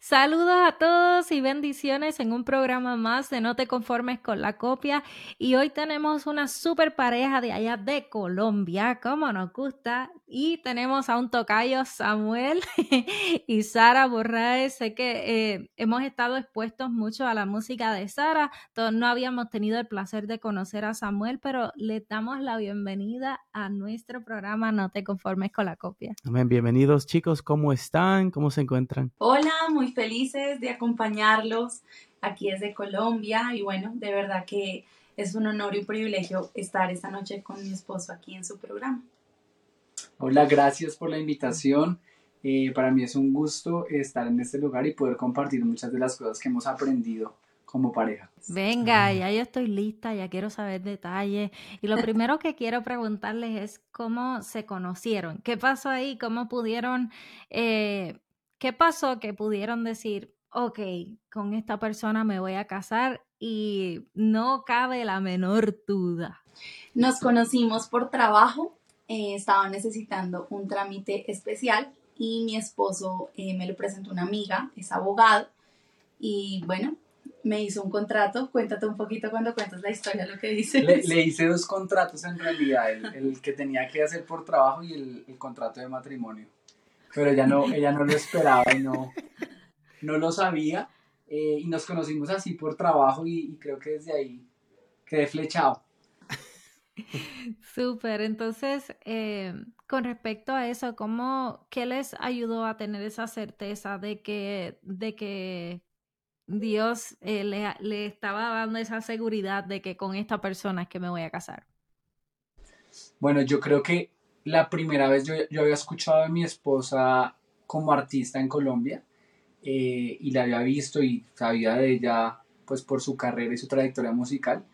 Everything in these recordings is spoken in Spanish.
Saludos a todos y bendiciones en un programa más de No te conformes con la copia. Y hoy tenemos una super pareja de allá de Colombia, como nos gusta. Y tenemos a un tocayo Samuel y Sara Borraes. Sé que eh, hemos estado expuestos mucho a la música de Sara. Todos no habíamos tenido el placer de conocer a Samuel, pero le damos la bienvenida a nuestro programa No te conformes con la copia. Amén. Bienvenidos chicos. ¿Cómo están? ¿Cómo se encuentran? Hola, muy felices de acompañarlos aquí desde Colombia y bueno, de verdad que es un honor y un privilegio estar esta noche con mi esposo aquí en su programa. Hola, gracias por la invitación. Eh, para mí es un gusto estar en este lugar y poder compartir muchas de las cosas que hemos aprendido como pareja. Venga, ya yo estoy lista, ya quiero saber detalles. Y lo primero que quiero preguntarles es cómo se conocieron, qué pasó ahí, cómo pudieron eh, ¿Qué pasó que pudieron decir, ok, con esta persona me voy a casar y no cabe la menor duda? Nos conocimos por trabajo, eh, estaba necesitando un trámite especial y mi esposo eh, me lo presentó una amiga, es abogado, y bueno, me hizo un contrato. Cuéntate un poquito cuando cuentas la historia, lo que dices. Le, hice dos contratos en realidad, el, que tenía que hacer por trabajo y el contrato de matrimonio pero ella no, ella no lo esperaba y no, no lo sabía. Eh, y nos conocimos así por trabajo y, creo que desde ahí quedé flechado. Súper, entonces, eh, con respecto a eso, ¿cómo, ¿qué les ayudó a tener esa certeza de que, de que Dios eh, le, le, estaba dando esa seguridad de que con esta persona es que me voy a casar? Bueno, yo creo que la primera vez yo, yo había escuchado a mi esposa como artista en Colombia eh, y la había visto y sabía de ella pues por su carrera y su trayectoria musical,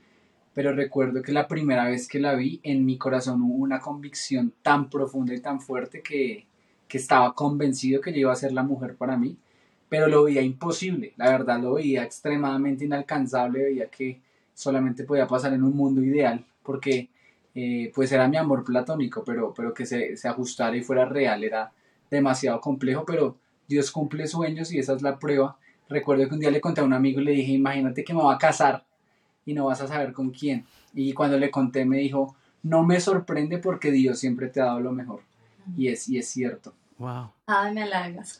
pero recuerdo que la primera vez que la vi en mi corazón hubo una convicción tan profunda y tan fuerte que, que estaba convencido que ella iba a ser la mujer para mí, pero lo veía imposible, la verdad lo veía extremadamente inalcanzable, veía que solamente podía pasar en un mundo ideal, porque eh, pues era mi amor platónico, pero, pero que se, se, ajustara y fuera real era demasiado complejo, pero Dios cumple sueños y esa es la prueba. Recuerdo que un día le conté a un amigo y le dije, imagínate que me va a casar y no vas a saber con quién. Y cuando le conté me dijo, no me sorprende porque Dios siempre te ha dado lo mejor. Y es, y es cierto. Wow. Ay, me halagas.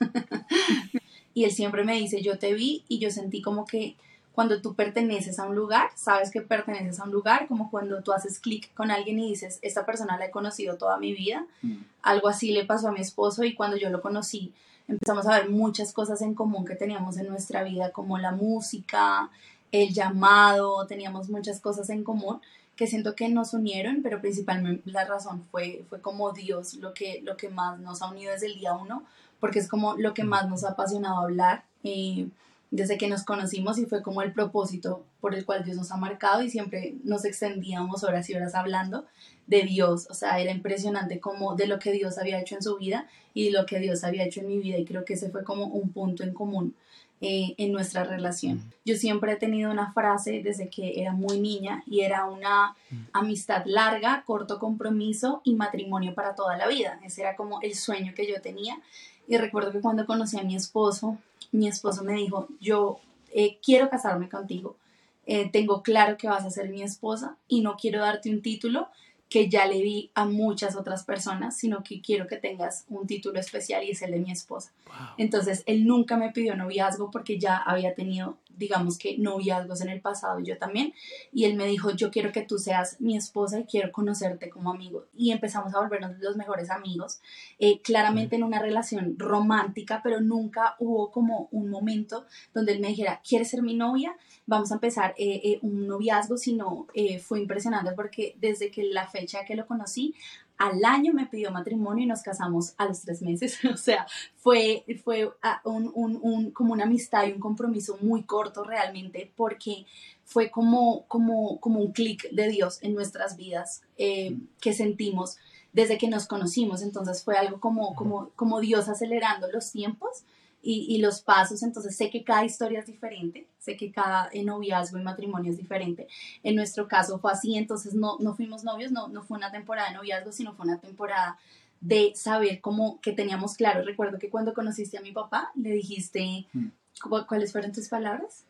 y él siempre me dice, yo te vi y yo sentí como que cuando tú perteneces a un lugar, sabes que perteneces a un lugar, como cuando tú haces clic con alguien y dices, esta persona la he conocido toda mi vida. Mm. Algo así le pasó a mi esposo y cuando yo lo conocí, empezamos a ver muchas cosas en común que teníamos en nuestra vida, como la música, el llamado, teníamos muchas cosas en común que siento que nos unieron, pero principalmente la razón fue, fue como Dios lo que, lo que más nos ha unido desde el día uno, porque es como lo que mm. más nos ha apasionado hablar. Eh, desde que nos conocimos y fue como el propósito por el cual Dios nos ha marcado y siempre nos extendíamos horas y horas hablando de Dios, o sea, era impresionante como de lo que Dios había hecho en su vida y de lo que Dios había hecho en mi vida y creo que ese fue como un punto en común eh, en nuestra relación. Yo siempre he tenido una frase desde que era muy niña y era una amistad larga, corto compromiso y matrimonio para toda la vida. Ese era como el sueño que yo tenía y recuerdo que cuando conocí a mi esposo, mi esposo me dijo, yo eh, quiero casarme contigo, eh, tengo claro que vas a ser mi esposa y no quiero darte un título que ya le di a muchas otras personas, sino que quiero que tengas un título especial y es el de mi esposa. Entonces, él nunca me pidió noviazgo porque ya había tenido digamos que noviazgos en el pasado, yo también, y él me dijo, yo quiero que tú seas mi esposa y quiero conocerte como amigo. Y empezamos a volvernos los mejores amigos, eh, claramente en una relación romántica, pero nunca hubo como un momento donde él me dijera, ¿quieres ser mi novia? Vamos a empezar eh, eh, un noviazgo, sino fue impresionante porque desde que la fecha que lo conocí al año me pidió matrimonio y nos casamos a los tres meses. O sea, fue, fue ah, un, un, un, como una amistad y un compromiso muy corto realmente porque fue como, como, como un clic de Dios en nuestras vidas eh, que sentimos desde que nos conocimos. Entonces fue algo como, como, como Dios acelerando los tiempos y, los pasos, entonces sé que cada historia es diferente, sé que cada noviazgo y matrimonio es diferente. En nuestro caso fue así, entonces no, no fuimos novios, no, no fue una temporada de noviazgo, sino fue una temporada de saber cómo que teníamos claro. Recuerdo que cuando conociste a mi papá, le dijiste, mm. ¿cuáles fueron tus palabras?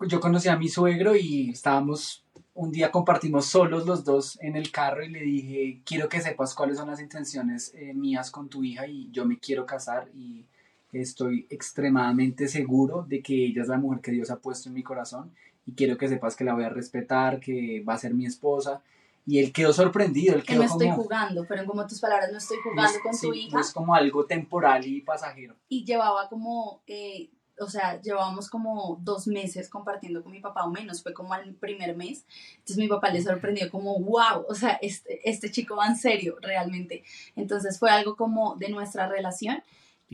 Yo conocí a mi suegro y estábamos, un día compartimos solos los dos en el carro y le dije, quiero que sepas cuáles son las intenciones eh, mías con tu hija y yo me quiero casar y Estoy extremadamente seguro de que ella es la mujer que Dios ha puesto en mi corazón y quiero que sepas que la voy a respetar, que va a ser mi esposa. Y él quedó sorprendido. Él que no estoy jugando, pero como tus palabras, no estoy jugando con tu hija. Es como algo temporal y pasajero. Y llevaba como, eh, o sea, llevábamos como dos meses compartiendo con mi papá o menos, fue como al primer mes. Entonces mi papá le sorprendió como, wow, o sea, este, este chico va en serio realmente. Entonces fue algo como de nuestra relación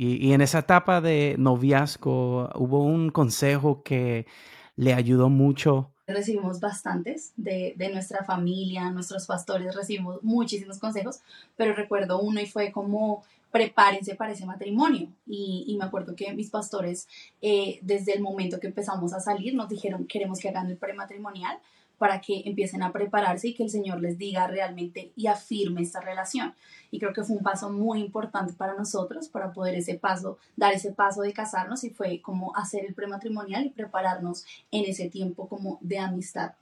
y, en esa etapa de noviazgo, ¿hubo un consejo que le ayudó mucho? Recibimos bastantes de, nuestra familia, nuestros pastores, recibimos muchísimos consejos, pero recuerdo uno y fue como prepárense para ese matrimonio. Y, y me acuerdo que mis pastores, eh, desde el momento que empezamos a salir, nos dijeron, queremos que hagan el prematrimonial para que empiecen a prepararse y que el Señor les diga realmente y afirme esta relación. Y creo que fue un paso muy importante para nosotros para poder ese paso, dar ese paso de casarnos y fue como hacer el prematrimonial y prepararnos en ese tiempo como de amistad.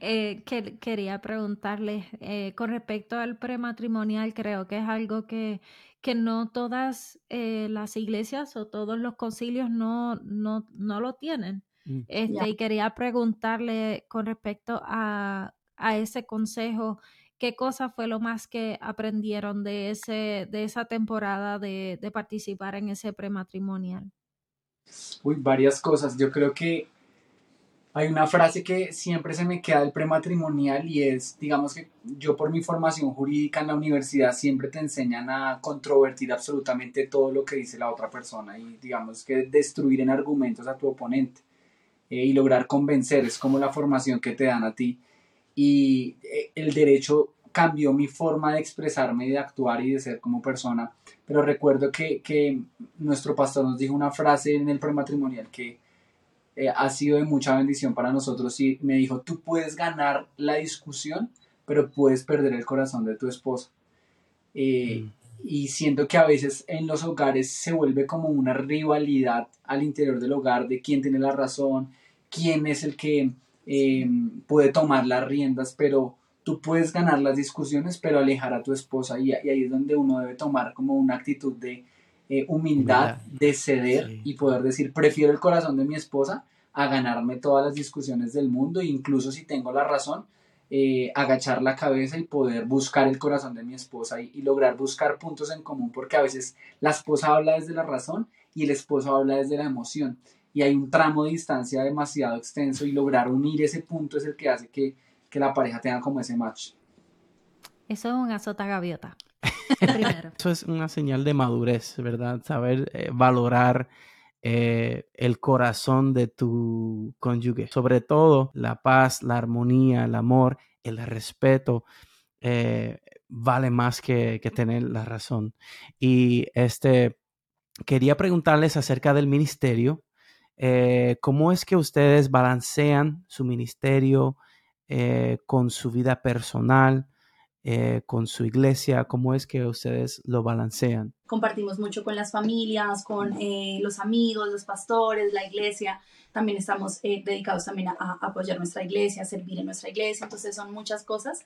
Eh, que, quería preguntarle eh, con respecto al prematrimonial, creo que es algo que, que no todas eh, las iglesias o todos los concilios no, no, no lo tienen. Mm. Este, Y quería preguntarle con respecto a, ese consejo, ¿qué cosa fue lo más que aprendieron de, ese, de esa temporada de, de participar en ese prematrimonial? Uy, varias cosas. Yo creo que hay una frase que siempre se me queda del prematrimonial y es, digamos que yo por mi formación jurídica en la universidad siempre te enseñan a controvertir absolutamente todo lo que dice la otra persona y digamos que destruir en argumentos a tu oponente. Eh, y lograr convencer, es como la formación que te dan a ti. Y eh, el derecho cambió mi forma de expresarme de actuar y de ser como persona. Pero recuerdo que, que nuestro pastor nos dijo una frase en el prematrimonial que eh, ha sido de mucha bendición para nosotros y me dijo, tú puedes ganar la discusión, pero puedes perder el corazón de tu esposa. Mm. Y siento que a veces en los hogares se vuelve como una rivalidad al interior del hogar de quién tiene la razón, quién es el que em, puede tomar las riendas, pero tú puedes ganar las discusiones, pero alejar a tu esposa y, ahí es donde uno debe tomar como una actitud de eh, humildad, de ceder y poder decir, prefiero el corazón de mi esposa a ganarme todas las discusiones del mundo, incluso si tengo la razón, eh, agachar la cabeza y poder buscar el corazón de mi esposa y, lograr buscar puntos en común, porque a veces la esposa habla desde la razón y el esposo habla desde la emoción y hay un tramo de distancia demasiado extenso y lograr unir ese punto es el que hace que, que la pareja tenga como ese match. Eso es un azota gaviota. Eso es una señal de madurez, ¿verdad? Saber eh, valorar eh, el corazón de tu cónyuge. Sobre todo la paz, la armonía, el amor, el respeto. Eh, vale más que, tener la razón. Y este, quería preguntarles acerca del ministerio. Eh, ¿Cómo es que ustedes balancean su ministerio con su vida personal? Eh, con su iglesia? ¿Cómo es que ustedes lo balancean? Compartimos mucho con las familias, con eh, los amigos, los pastores, la iglesia. También estamos eh, dedicados también a, apoyar nuestra iglesia, a servir en nuestra iglesia. Entonces son muchas cosas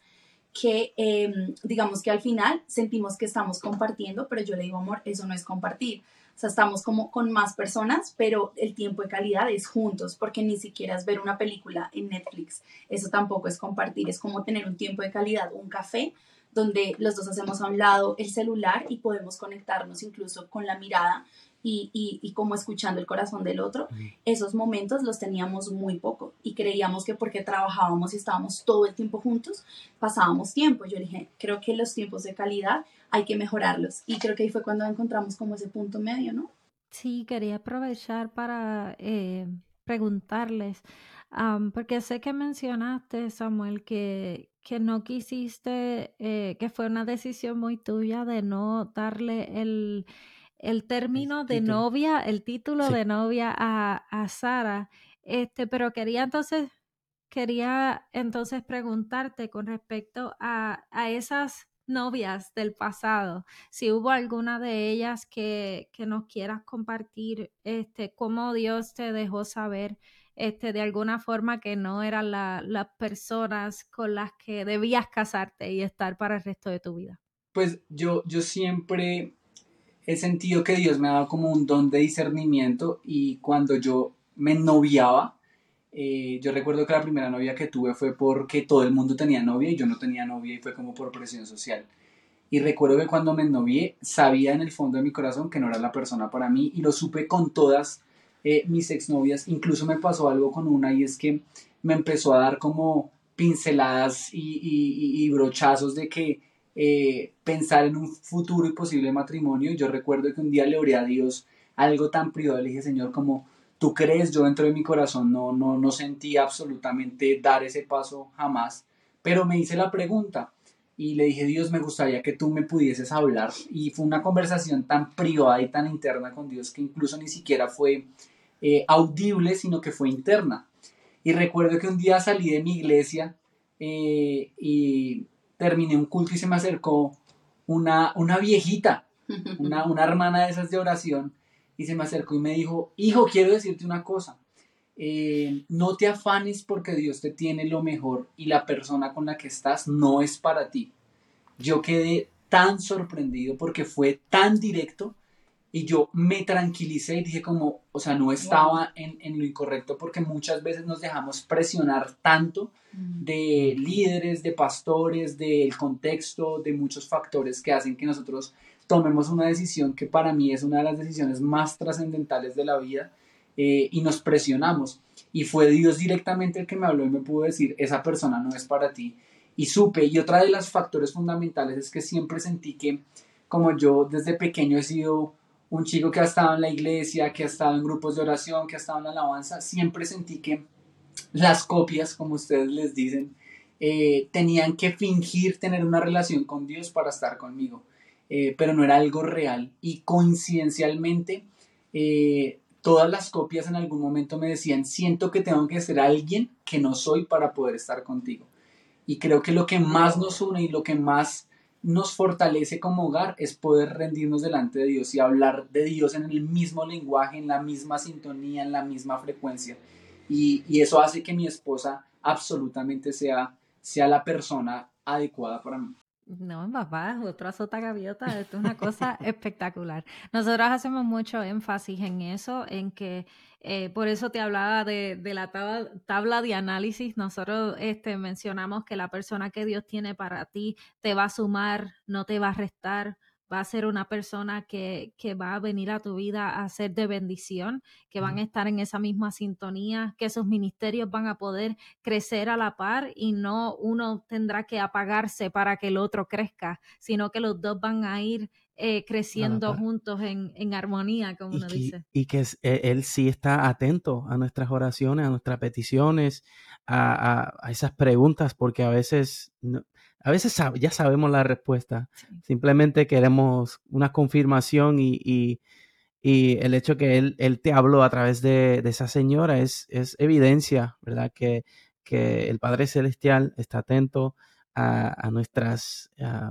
que em, digamos que al final sentimos que estamos compartiendo, pero yo le digo, amor, eso no es compartir sea, estamos como con más personas, pero el tiempo de calidad es juntos, porque ni siquiera es ver una película en Netflix. Eso tampoco es compartir, es como tener un tiempo de calidad, un café donde los dos hacemos a un lado el celular y podemos conectarnos incluso con la mirada y, y, como escuchando el corazón del otro, esos momentos los teníamos muy poco y creíamos que porque trabajábamos y estábamos todo el tiempo juntos, pasábamos tiempo. Yo dije, creo que los tiempos de calidad hay que mejorarlos y creo que ahí fue cuando encontramos como ese punto medio, ¿no? Sí, quería aprovechar para eh, preguntarles, porque sé que mencionaste, Samuel, que, que no quisiste, eh, que fue una decisión muy tuya de no darle el, el término de novia, el título de novia a, a Sara. Este, pero quería entonces, quería entonces preguntarte con respecto a, a esas novias del pasado, si hubo alguna de ellas que, que nos quieras compartir, este, cómo Dios te dejó saber este, de alguna forma que no eran las personas con las que debías casarte y estar para el resto de tu vida? Pues yo, yo siempre he sentido que Dios me ha dado como un don de discernimiento y cuando yo me noviaba, eh, yo recuerdo que la primera novia que tuve fue porque todo el mundo tenía novia y yo no tenía novia y fue como por presión social. Y recuerdo que cuando me novié sabía en el fondo de mi corazón que no era la persona para mí y lo supe con todas eh, mis exnovias. Incluso me pasó algo con una y es que me empezó a dar como pinceladas y, brochazos de que eh, pensar en un futuro y posible matrimonio. Yo recuerdo que un día le oré a Dios algo tan privado, le dije, Señor, como tú crees, yo dentro de mi corazón no, no, no sentí absolutamente dar ese paso jamás, pero me hice la pregunta y le dije, Dios, me gustaría que tú me pudieses hablar. Y fue una conversación tan privada y tan interna con Dios que incluso ni siquiera fue eh, audible, sino que fue interna. Y recuerdo que un día salí de mi iglesia eh, y terminé un culto y se me acercó una, una viejita, una, una hermana de esas de oración, y se me acercó y me dijo, hijo, quiero decirte una cosa, eh, no te afanes porque Dios te tiene lo mejor y la persona con la que estás no es para ti. Yo quedé tan sorprendido porque fue tan directo y yo me tranquilicé y dije como, o sea, no estaba en, en, lo incorrecto porque muchas veces nos dejamos presionar tanto mm. de líderes, de pastores, del contexto, de muchos factores que hacen que nosotros tomemos una decisión que para mí es una de las decisiones más trascendentales de la vida eh, y nos presionamos. Y fue Dios directamente el que me habló y me pudo decir, esa persona no es para ti. Y supe, y otra de los factores fundamentales es que siempre sentí que como yo desde pequeño he sido un chico que ha estado en la iglesia, que ha estado en grupos de oración, que ha estado en la alabanza, siempre sentí que las copias, como ustedes les dicen, eh, tenían que fingir tener una relación con Dios para estar conmigo. Eh, pero no era algo real. Y coincidencialmente, eh, todas las copias en algún momento me decían, siento que tengo que ser alguien que no soy para poder estar contigo. Y creo que lo que más nos une y lo que más nos fortalece como hogar es poder rendirnos delante de Dios y hablar de Dios en el mismo lenguaje, en la misma sintonía, en la misma frecuencia. Y, y eso hace que mi esposa absolutamente sea, sea la persona adecuada para mí. No, papá, otro azota gaviota, esto es una cosa espectacular. Nosotros hacemos mucho énfasis en eso, en que eh, por eso te hablaba de, de la tabla, tabla, de análisis. Nosotros este, mencionamos que la persona que Dios tiene para ti te va a sumar, no te va a restar va a ser una persona que, que, va a venir a tu vida a ser de bendición, que van a estar en esa misma sintonía, que sus ministerios van a poder crecer a la par y no uno tendrá que apagarse para que el otro crezca, sino que los dos van a ir eh, creciendo juntos en, en, armonía, como uno dice. Y que e, él sí está atento a nuestras oraciones, a nuestras peticiones, a, a, esas preguntas, porque a veces a veces ya sabemos la respuesta, simplemente queremos una confirmación y, el hecho que él, él, te habló a través de, esa señora es, es evidencia, ¿verdad? Que, que, el Padre Celestial está atento a, nuestras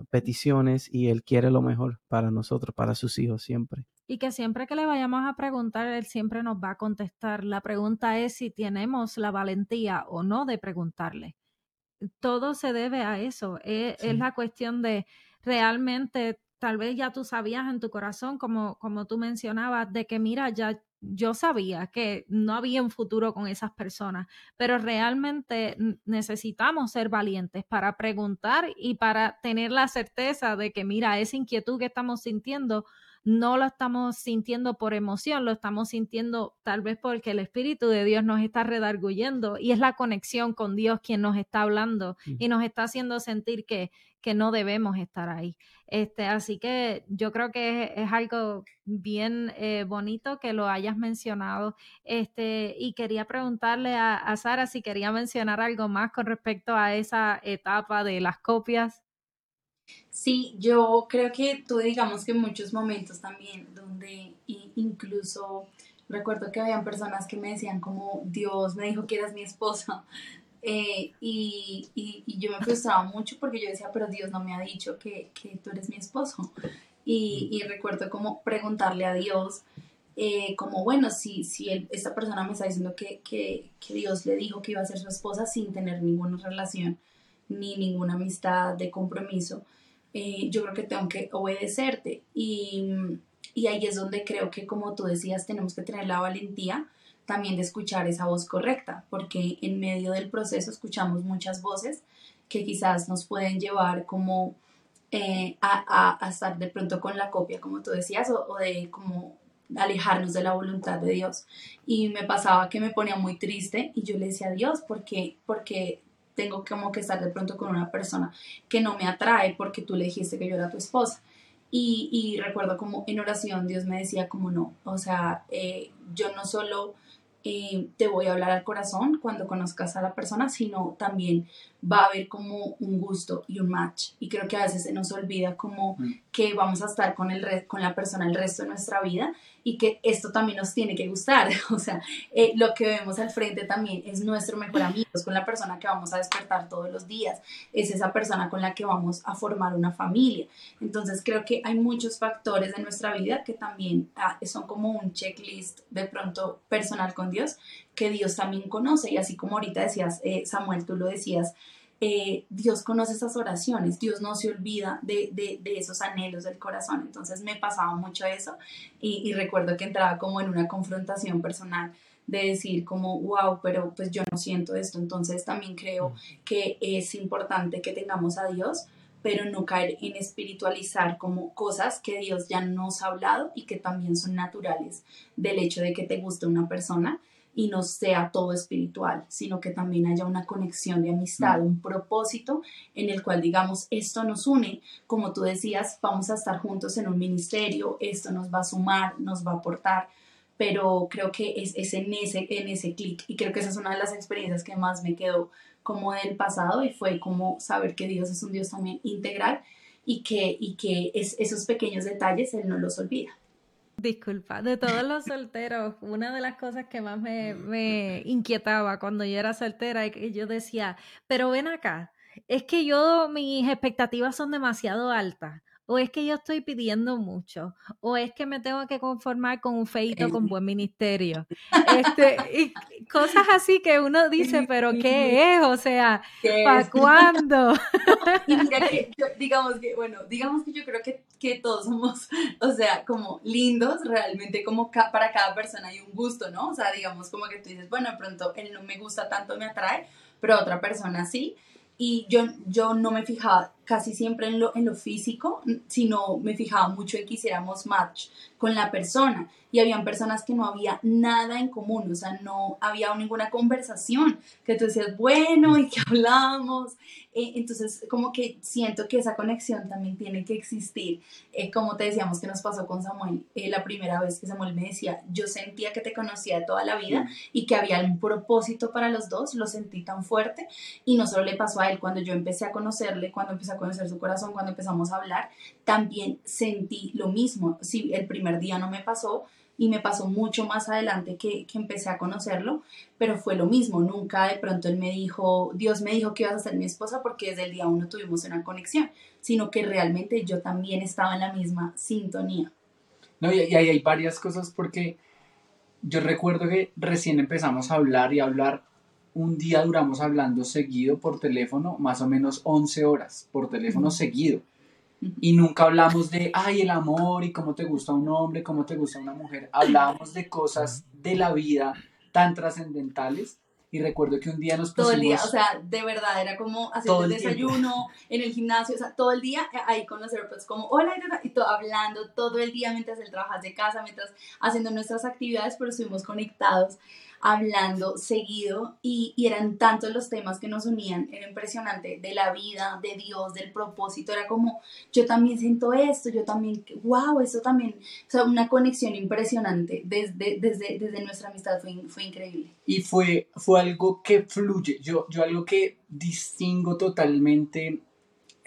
peticiones y Él quiere lo mejor para nosotros, para sus hijos siempre. Y que siempre que le vayamos a preguntar, Él siempre nos va a contestar. La pregunta es si tenemos la valentía o no de preguntarle todo se debe a eso. E, es, la cuestión de realmente, tal vez ya tú sabías en tu corazón, como, como tú mencionabas, de que mira, ya, yo sabía que no había un futuro con esas personas, pero realmente necesitamos ser valientes para preguntar y para tener la certeza de que, mira, esa inquietud que estamos sintiendo no lo estamos sintiendo por emoción, lo estamos sintiendo tal vez porque el Espíritu de Dios nos está redarguyendo y es la conexión con Dios quien nos está hablando y nos está haciendo sentir que, que no debemos estar ahí. Este, así que yo creo que es, algo bien eh, bonito que lo hayas mencionado. Este, y quería preguntarle a, a Sara si quería mencionar algo más con respecto a esa etapa de las copias. Sí, yo creo que tú digamos que muchos momentos también donde incluso recuerdo que habían personas que me decían como Dios me dijo que eras mi esposa eh, y, y, yo me frustraba mucho porque yo decía pero Dios no me ha dicho que, que tú eres mi esposo y, y, recuerdo como preguntarle a Dios eh, como bueno si, si esta persona me está diciendo que, que, que Dios le dijo que iba a ser su esposa sin tener ninguna relación ni ninguna amistad de compromiso eh, yo creo que tengo que obedecerte. Y, y ahí es donde creo que, como tú decías, tenemos que tener la valentía también de escuchar esa voz correcta, porque en medio del proceso escuchamos muchas voces que quizás nos pueden llevar como eh, a, a, estar de pronto con la copia, como tú decías, o, o, de como alejarnos de la voluntad de Dios. Y me pasaba que me ponía muy triste y yo le decía a Dios, ¿por qué? Porque tengo como que estar de pronto con una persona que no me atrae porque tú le dijiste que yo era tu esposa. Y, y recuerdo como en oración Dios me decía como no, o sea, eh, yo no solo eh, te voy a hablar al corazón cuando conozcas a la persona, sino también va a haber como un gusto y un match. Y creo que a veces se nos olvida como mm. Que vamos a estar con, el con la persona el resto de nuestra vida y que esto también nos tiene que gustar. O sea, eh, lo que vemos al frente también es nuestro mejor amigo, es con la persona que vamos a despertar todos los días, es esa persona con la que vamos a formar una familia. Entonces creo que hay muchos factores de nuestra vida que también ah, son como un checklist de pronto personal con Dios que Dios también conoce. Y así como ahorita decías, eh, Samuel, tú lo decías, eh, Dios conoce esas oraciones, Dios no se olvida de, de, de, esos anhelos del corazón. Entonces me pasaba mucho eso y, y, recuerdo que entraba como en una confrontación personal de decir como, wow, pero pues yo no siento esto. Entonces también creo que es importante que tengamos a Dios pero no caer en espiritualizar como cosas que Dios ya nos ha hablado y que también son naturales del hecho de que te guste una persona y no sea todo espiritual, sino que también haya una conexión de amistad, mm. un propósito en el cual digamos, esto nos une, como tú decías, vamos a estar juntos en un ministerio, esto nos va a sumar, nos va a aportar, pero creo que es, es en ese, en ese clic y creo que esa es una de las experiencias que más me quedó como del pasado y fue como saber que Dios es un Dios también integral y que, y que es, esos pequeños detalles Él no los olvida. Disculpa, de todos los solteros, una de las cosas que más me, me inquietaba cuando yo era soltera es que yo decía, pero ven acá, es que yo, mis expectativas son demasiado altas o es que yo estoy pidiendo mucho, o es que me tengo que conformar con un feito con buen ministerio. Este, y cosas así que uno dice, pero ¿qué es? O sea, ¿para cuándo? Y mira que, digamos que, bueno, digamos que yo creo que, que todos somos, o sea, como lindos, realmente como para cada persona hay un gusto, ¿no? O sea, digamos como que tú dices, bueno, de pronto él no me gusta tanto, me atrae, pero otra persona sí. Y yo, yo no me fijaba casi siempre en lo, en lo físico, sino me fijaba mucho en que hiciéramos match con la persona. Y habían personas que no había nada en común, o sea, no había ninguna conversación, que tú decías, bueno, ¿y qué hablamos? Eh, entonces, como que siento que esa conexión también tiene que existir. Eh, como te decíamos que nos pasó con Samuel, eh, la primera vez que Samuel me decía, yo sentía que te conocía de toda la vida y que había un propósito para los dos, lo sentí tan fuerte. Y no solo le pasó a él, cuando yo empecé a conocerle, cuando empecé a conocer su corazón, cuando empezamos a hablar, también sentí lo mismo. Si el primer día no me pasó, y me pasó mucho más adelante que, que, empecé a conocerlo, pero fue lo mismo, nunca de pronto él me dijo, Dios me dijo que ibas a ser mi esposa porque desde el día uno tuvimos una conexión, sino que realmente yo también estaba en la misma sintonía. No, y, y ahí hay varias cosas porque yo recuerdo que recién empezamos a hablar y a hablar un día duramos hablando seguido por teléfono, más o menos 11 horas por teléfono seguido. Y nunca hablamos de, ay, el amor y cómo te gusta un hombre, cómo te gusta una mujer. Hablábamos de cosas de la vida tan trascendentales. Y recuerdo que un día nos pusimos... Todo el día, o sea, de verdad, era como haciendo el, desayuno, en el gimnasio, o sea, todo el día ahí con los AirPods, como, hola, y todo, hablando todo el día mientras él trabaja de casa, mientras haciendo nuestras actividades, pero estuvimos conectados hablando seguido y, eran tantos los temas que nos unían, era impresionante, de la vida, de Dios, del propósito, era como, yo también siento esto, yo también, wow, eso también, o sea, una conexión impresionante desde, desde, desde nuestra amistad fue, fue increíble. Y fue, fue algo que fluye, yo, yo algo que distingo totalmente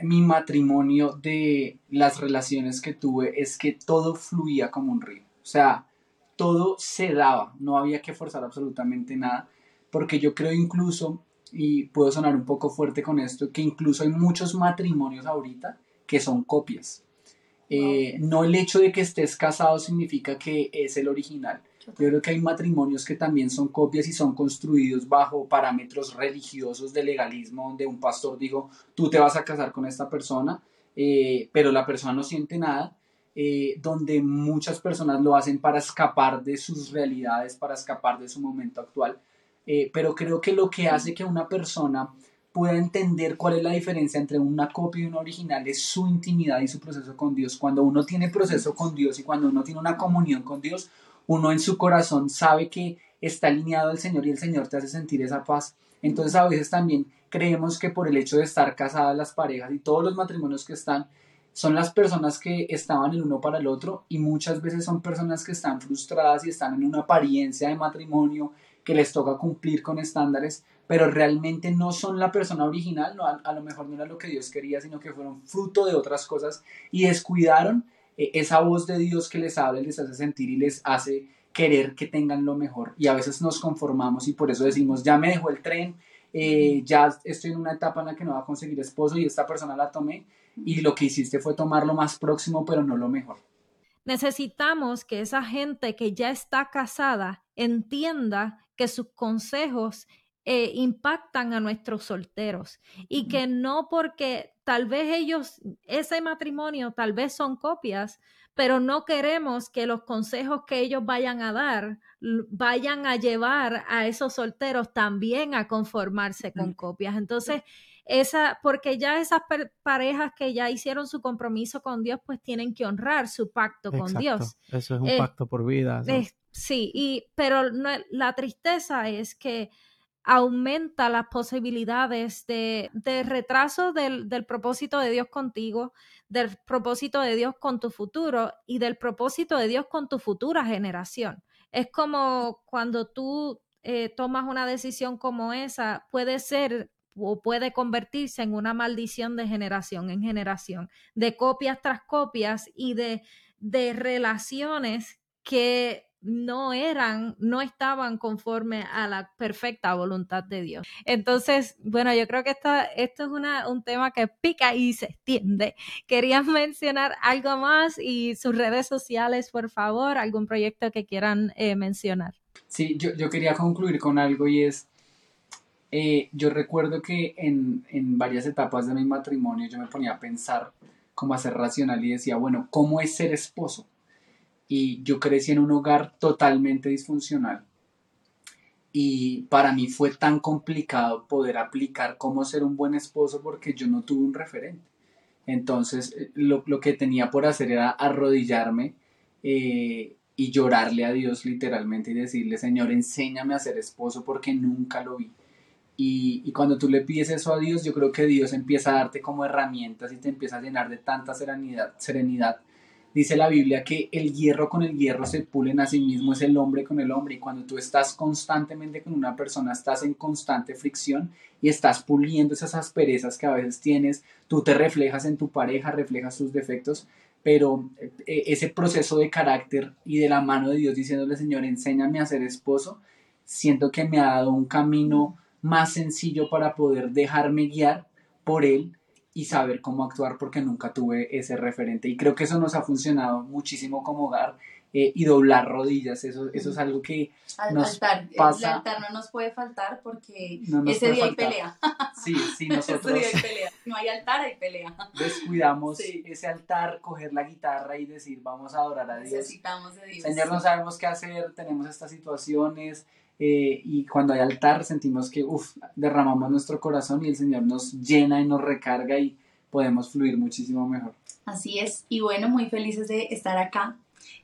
mi matrimonio de las relaciones que tuve es que todo fluía como un río. O sea, todo se daba, no había que forzar absolutamente nada, porque yo creo incluso, y puedo sonar un poco fuerte con esto, que incluso hay muchos matrimonios ahorita que son copias. Eh, no el hecho de que estés casado significa que es el original. Yo creo que hay matrimonios que también son copias y son construidos bajo parámetros religiosos de legalismo, donde un pastor dijo, tú te vas a casar con esta persona, eh, pero la persona no siente nada eh, donde muchas personas lo hacen para escapar de sus realidades, para escapar de su momento actual. Eh, pero creo que lo que hace que una persona pueda entender cuál es la diferencia entre una copia y un original es su intimidad y su proceso con Dios. Cuando uno tiene proceso con Dios y cuando uno tiene una comunión con Dios, uno en su corazón sabe que está alineado al Señor y el Señor te hace sentir esa paz. Entonces a veces también creemos que por el hecho de estar casadas las parejas y todos los matrimonios que están, son las personas que estaban el uno para el otro y muchas veces son personas que están frustradas y están en una apariencia de matrimonio que les toca cumplir con estándares, pero realmente no son la persona original, no, a, lo mejor no era lo que Dios quería, sino que fueron fruto de otras cosas y descuidaron eh, esa voz de Dios que les habla les hace sentir y les hace querer que tengan lo mejor. Y a veces nos conformamos y por eso decimos, ya me dejó el tren, eh, ya estoy en una etapa en la que no va a conseguir esposo y esta persona la tomé y lo que hiciste fue tomar lo más próximo, pero no lo mejor. Necesitamos que esa gente que ya está casada entienda que sus consejos eh, impactan a nuestros solteros y que no porque tal vez ellos, ese matrimonio tal vez son copias, pero no queremos que los consejos que ellos vayan a dar vayan a llevar a esos solteros también a conformarse con copias. Entonces, esa, porque ya esas parejas que ya hicieron su compromiso con Dios, pues tienen que honrar su pacto con Dios. Eso es un pacto por vida. sí, y, pero la tristeza es que aumenta las posibilidades de, retraso del, del, propósito de Dios contigo, del propósito de Dios con tu futuro y del propósito de Dios con tu futura generación. Es como cuando tú eh, tomas una decisión como esa, puede ser o puede convertirse en una maldición de generación en generación, de copias tras copias y de, de relaciones que no eran, no estaban conforme a la perfecta voluntad de Dios. Entonces, bueno, yo creo que esto es una, un tema que pica y se extiende. ¿Querían mencionar algo más y sus redes sociales, por favor? ¿Algún proyecto que quieran eh, mencionar? Sí, yo, yo quería concluir con algo y es eh, yo recuerdo que en, en, varias etapas de mi matrimonio yo me ponía a pensar cómo hacer racional y decía, bueno, ¿cómo es ser esposo? Y yo crecí en un hogar totalmente disfuncional. Y para mí fue tan complicado poder aplicar cómo ser un buen esposo porque yo no tuve un referente. Entonces eh, lo, lo que tenía por hacer era arrodillarme eh, y llorarle a Dios literalmente y decirle, Señor, enséñame a ser esposo porque nunca lo vi. Y, cuando tú le pides eso a Dios, yo creo que Dios empieza a darte como herramientas y te empieza a llenar de tanta serenidad. serenidad. Dice la Biblia que el hierro con el hierro se pulen a sí mismo, es el hombre con el hombre. Y cuando tú estás constantemente con una persona, estás en constante fricción y estás puliendo esas asperezas que a veces tienes, tú te reflejas en tu pareja, reflejas sus defectos, pero eh, ese proceso de carácter y de la mano de Dios diciéndole, Señor, enséñame a ser esposo, siento que me ha dado un camino más sencillo para poder dejarme guiar por él y saber cómo actuar porque nunca tuve ese referente. Y creo que eso nos ha funcionado muchísimo como hogar eh, y doblar rodillas. Eso, eso es algo que Al nos altar. pasa- El altar no nos puede faltar porque no ese día hay faltar. pelea. Sí, sí, Ese nosotros día hay pelea. No hay altar, hay pelea. descuidamos Sí. ese altar, coger la guitarra y decir, vamos a adorar a Dios. Necesitamos de Dios. Señor, no sabemos qué hacer, tenemos estas situaciones eh, y cuando hay altar sentimos que uf, derramamos nuestro corazón y el Señor nos llena y nos recarga y podemos fluir muchísimo mejor. Así es. Y bueno, muy felices de estar acá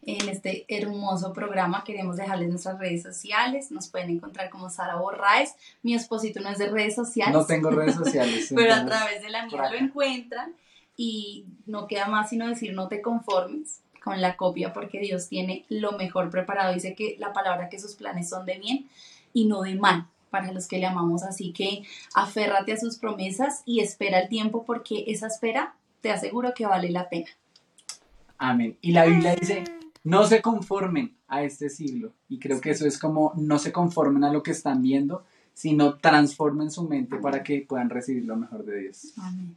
en este hermoso programa. Queremos dejarles nuestras redes sociales. Nos pueden encontrar como Sara Borraes. Mi esposito no es de redes sociales. No tengo redes sociales. pero a través de la mía lo encuentran y no queda más sino decir no te conformes con la copia porque Dios tiene lo mejor preparado. Dice que la palabra que sus planes son de bien y no de mal para los que le amamos. Así que aférrate a sus promesas y espera el tiempo porque esa espera te aseguro que vale la pena. Amén. Y la Biblia dice, no se conformen a este siglo. Y creo que eso es como, no se conformen a lo que están viendo, sino transformen su mente para que puedan recibir lo mejor de Dios. Amén.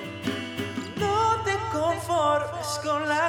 No te conformes con la